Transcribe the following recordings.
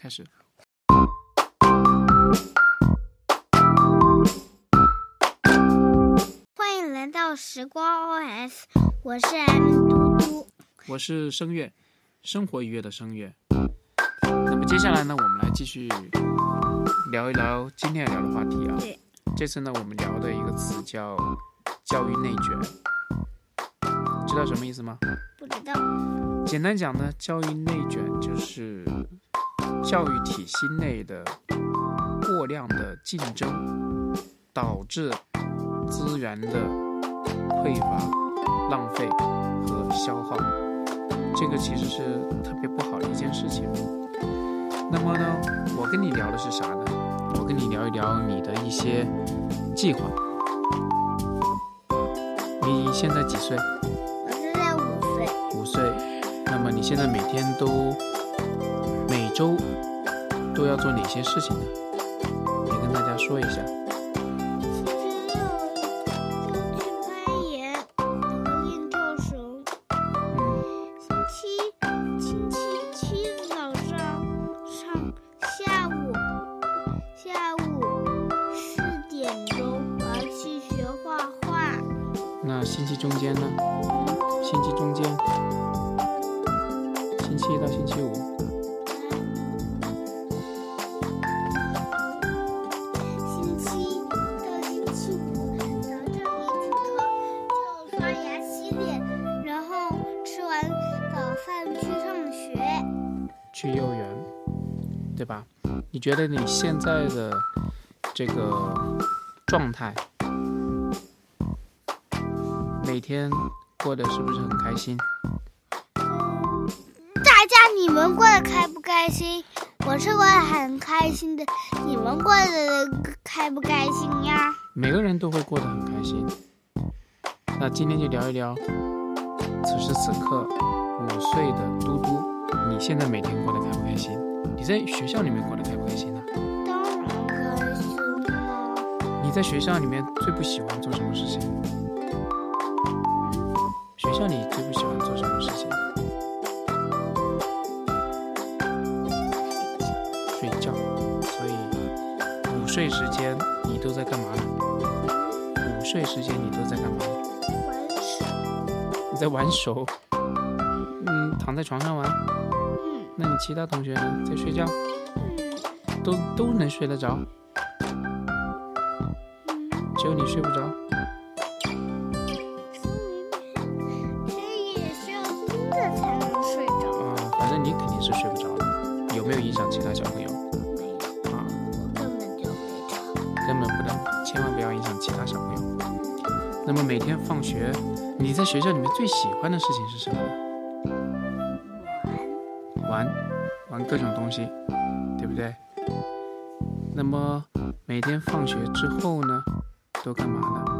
开始。欢迎来到时光 OS，我是 M 嘟嘟。我是声乐，生活愉悦的声乐。那么接下来呢，我们来继续聊一聊今天要聊的话题啊。对，这次呢，我们聊的一个词叫教育内卷，知道什么意思吗？不知道，简单讲呢，教育内卷就是教育体系内的过量的竞争，导致资源的匮乏、浪费和消耗。这个其实是特别不好的一件事情。那么呢，我跟你聊的是啥呢？我跟你聊一聊你的一些计划。你现在几岁？我现在五岁，五岁。那么你现在每天都每周都要做哪些事情呢？也跟大家说一下。星期六就去攀岩和练跳绳。嗯，星期星期七早上上下午下午四点钟我要去学画画。那星期中间呢？星期中间，去幼儿园，对吧？你觉得你现在的这个状态，每天过得是不是很开心？大家你们过得开不开心？我是过得很开心的，你们过得开不开心呀？每个人都会过得很开心。那今天就聊一聊，此时此刻五岁的嘟嘟，你现在每天过得开不开心？你在学校里面过得开不开心呢、当然开心了。你在学校里面最不喜欢做什么事情？学校里最不喜欢做什么事情？睡觉。所以午睡时间你都在干嘛呢？午睡时间你都在干嘛呢？玩手，你在玩手，嗯，躺在床上玩。嗯那你其他同学呢？在睡觉，嗯都都能睡得着，嗯，只有你睡不着。这也是要盯着才能睡着。啊、反正你肯定是睡不着的。有没有影响其他小朋友？没有，啊，我根本就没吵。根本不能，千万不要影响其他小朋友。那么每天放学，你在学校里面最喜欢的事情是什么各种东西，对不对？那么每天放学之后呢，都干嘛呢？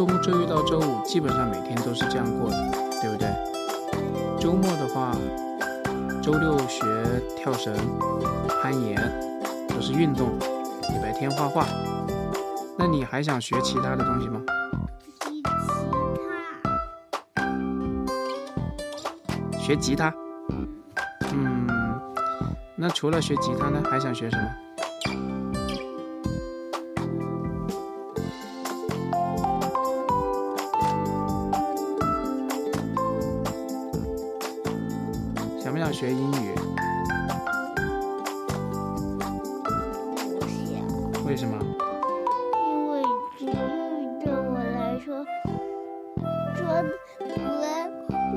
周、周一到周五基本上每天都是这样过的，对不对？周末的话，周六学跳绳、攀岩，都是运动；礼拜天画画。那你还想学其他的东西吗？其他学吉他？嗯，那除了学吉他呢，还想学什么？想不想学英语？不想，为什么？因为英语对我来说，说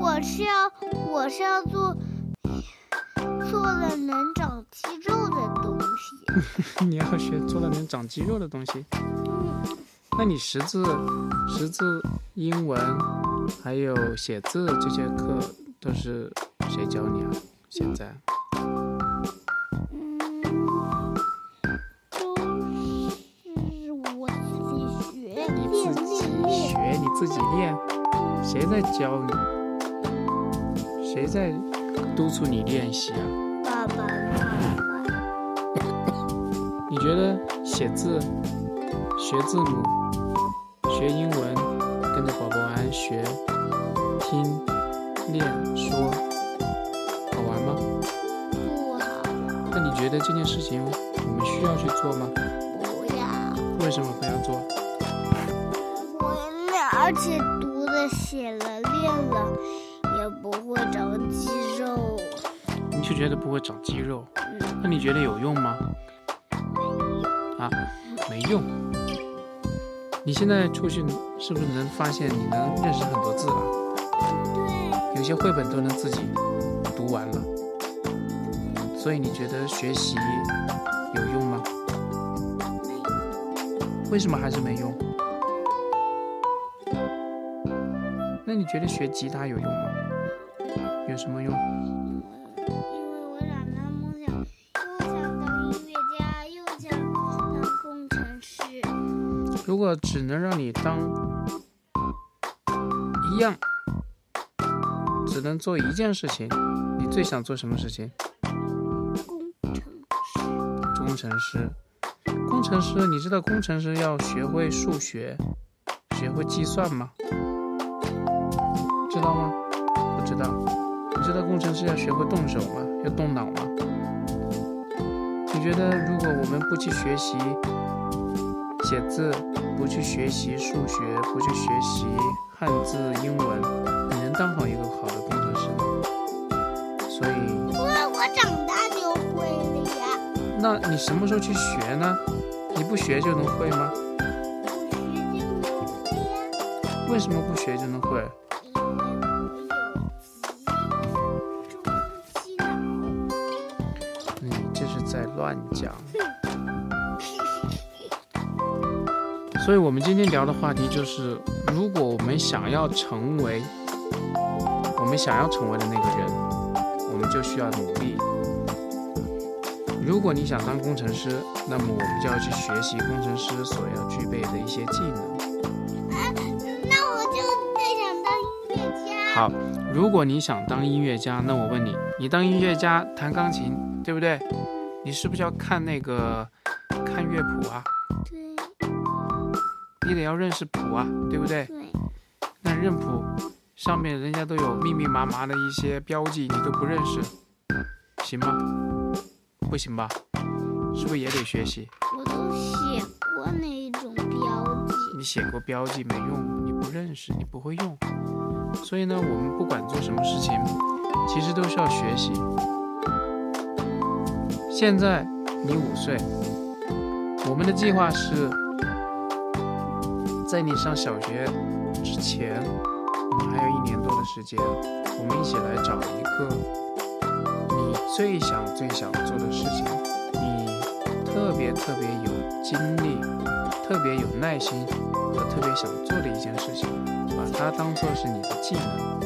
我我是要我是要做做了能长肌肉的东西。你要学做了能长肌肉的东西？那你识字、识字、英文还有写字这些课都是谁教你啊？现在？自己练，谁在教你？谁在督促你练习啊？爸爸妈妈。你觉得写字、学字母、学英文，跟着宝宝安学、听、练、说，觉得这件事情我们需要去做吗？不要。为什么不要做？而且读了、写了、练了，也不会长肌肉。你就觉得不会长肌肉？那你觉得有用吗？啊，没用。你现在出去是不是能发现你能认识很多字了？对。有些绘本都能自己读完了。所以你觉得学习有用吗？为什么还是没用？那你觉得学吉他有用吗？有什么用？因为我长大梦想又想当音乐家，又想当工程师。如果只能让你当一样，只能做一件事情，你最想做什么事情？工程师。工程师。你知道工程师要学会数学，学会计算吗？知道吗？不知道。你知道工程师要学会动手吗？要动脑吗？你觉得如果我们不去学习写字，不去学习数学，不去学习汉字、英文，你能当好一个那你什么时候去学呢？你不学就能会吗？为什么不学就能会？你这是在乱讲，所以，我们今天聊的话题就是：如果我们想要成为我们想要成为的那个人，我们就需要努力。如果你想当工程师，那么我们就要去学习工程师所要具备的一些技能。那我就最想当音乐家。好，如果你想当音乐家，那我问你，你当音乐家弹钢琴，对不对？你是不是要看那个看乐谱啊？对。你得要认识谱啊，对不对？对。那认谱上面人家都有密密麻麻的一些标记，你都不认识，行吗？不行吧？是不是也得学习？我都写过那一种标记。你写过标记没用，你不认识，你不会用。所以呢，我们不管做什么事情，其实都是要学习。现在你五岁，我们的计划是在你上小学之前，我们还有一年多的时间，我们一起来找一个你最想最想做的事情，你特别特别有精力、特别有耐心和特别想做的一件事情，把它当做是你的技能，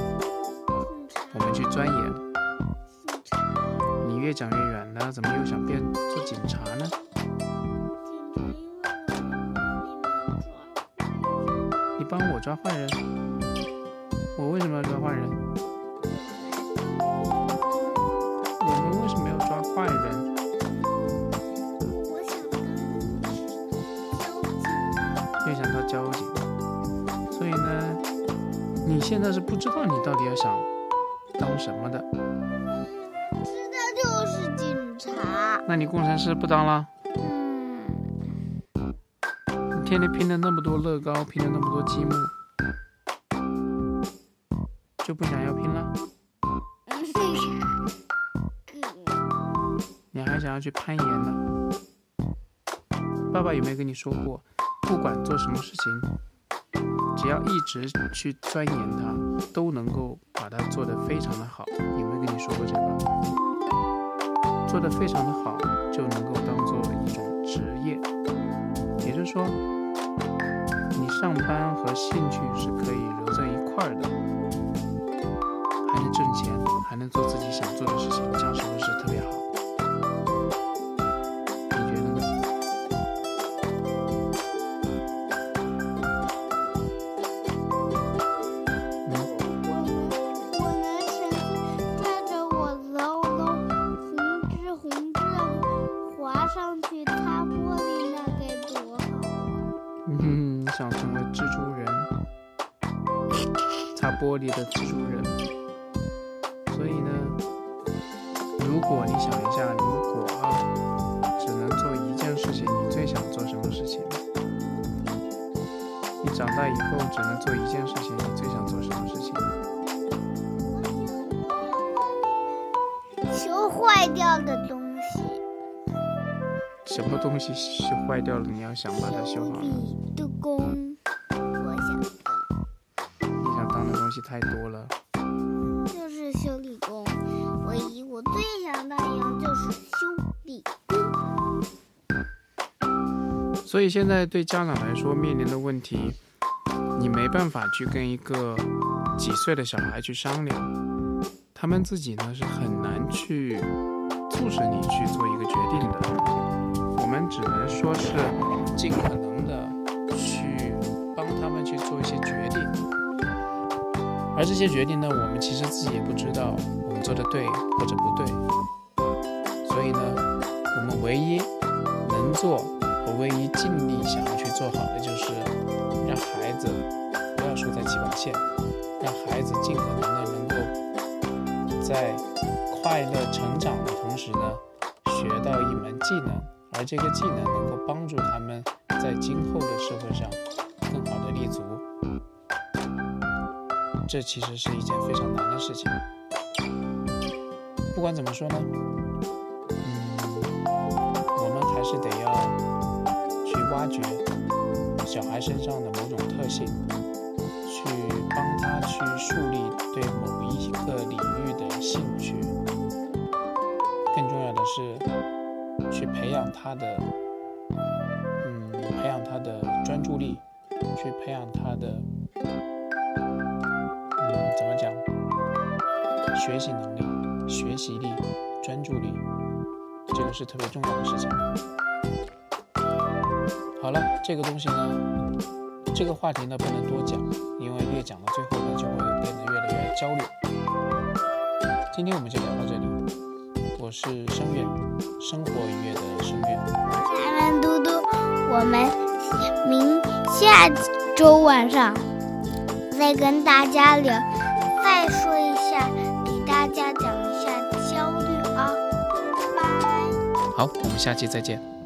我们去钻研。你越讲越远了，怎么又想变做警察呢？你帮我抓坏人？我为什么要抓坏人？现在是不知道你到底要想当什么的。知道就是警察那你工程师不当了？嗯。你天天拼了那么多乐高，拼了那么多积木，就不想要拼了？你还想要去攀岩呢？爸爸有没有跟你说过，不管做什么事情，只要一直去钻研它，都能够把它做得非常的好？有没有跟你说过这个？做得非常的好，就能够当做一种职业。也就是说，你上班和兴趣是可以留在一块儿的，还能挣钱，还能做自己想做的事情，这样是不是特别好？玻璃的蜘蛛人。所以呢，如果你想一下，如果啊，只能做一件事情，你最想做什么事情？你长大以后只能做一件事情，你最想做什么事情？修坏掉的东西，什么东西是坏掉了，你要想把它修好呢？太多了。就是修理工。唯一我最想当一样就是修理工。所以现在对家长来说面临的问题，你没办法去跟一个几岁的小孩去商量，他们自己呢是很难去促使你去做一个决定的。我们只能说是尽可能的去帮他们去做一些决定，而这些决定呢，我们其实自己也不知道我们做的对或者不对，所以呢，我们唯一能做。和唯一尽力想要去做好的，就是让孩子不要输在起跑线，让孩子尽可能的能够在快乐成长的同时呢，学到一门技能，而这个技能能够帮助他们在今后的社会上更好的立足。这其实是一件非常难的事情。不管怎么说呢，嗯，我们还是得要去。挖掘小孩身上的某种特性，去帮他去树立对某一个领域的兴趣。更重要的是，去培养他的，嗯，培养他的专注力，去培养他的，怎么讲？学习能力、学习力、专注力，这个是特别重要的事情。好了，这个东西呢，这个话题呢不能多讲，因为越讲到最后呢，就会变得越来越焦虑。今天我们就聊到这里，我是声乐，生活愉悦的声乐。我是。安安嘟嘟，我们明下周晚上再跟大家聊，再说一下，给大家讲一下焦虑啊，拜拜。好，我们下期再见。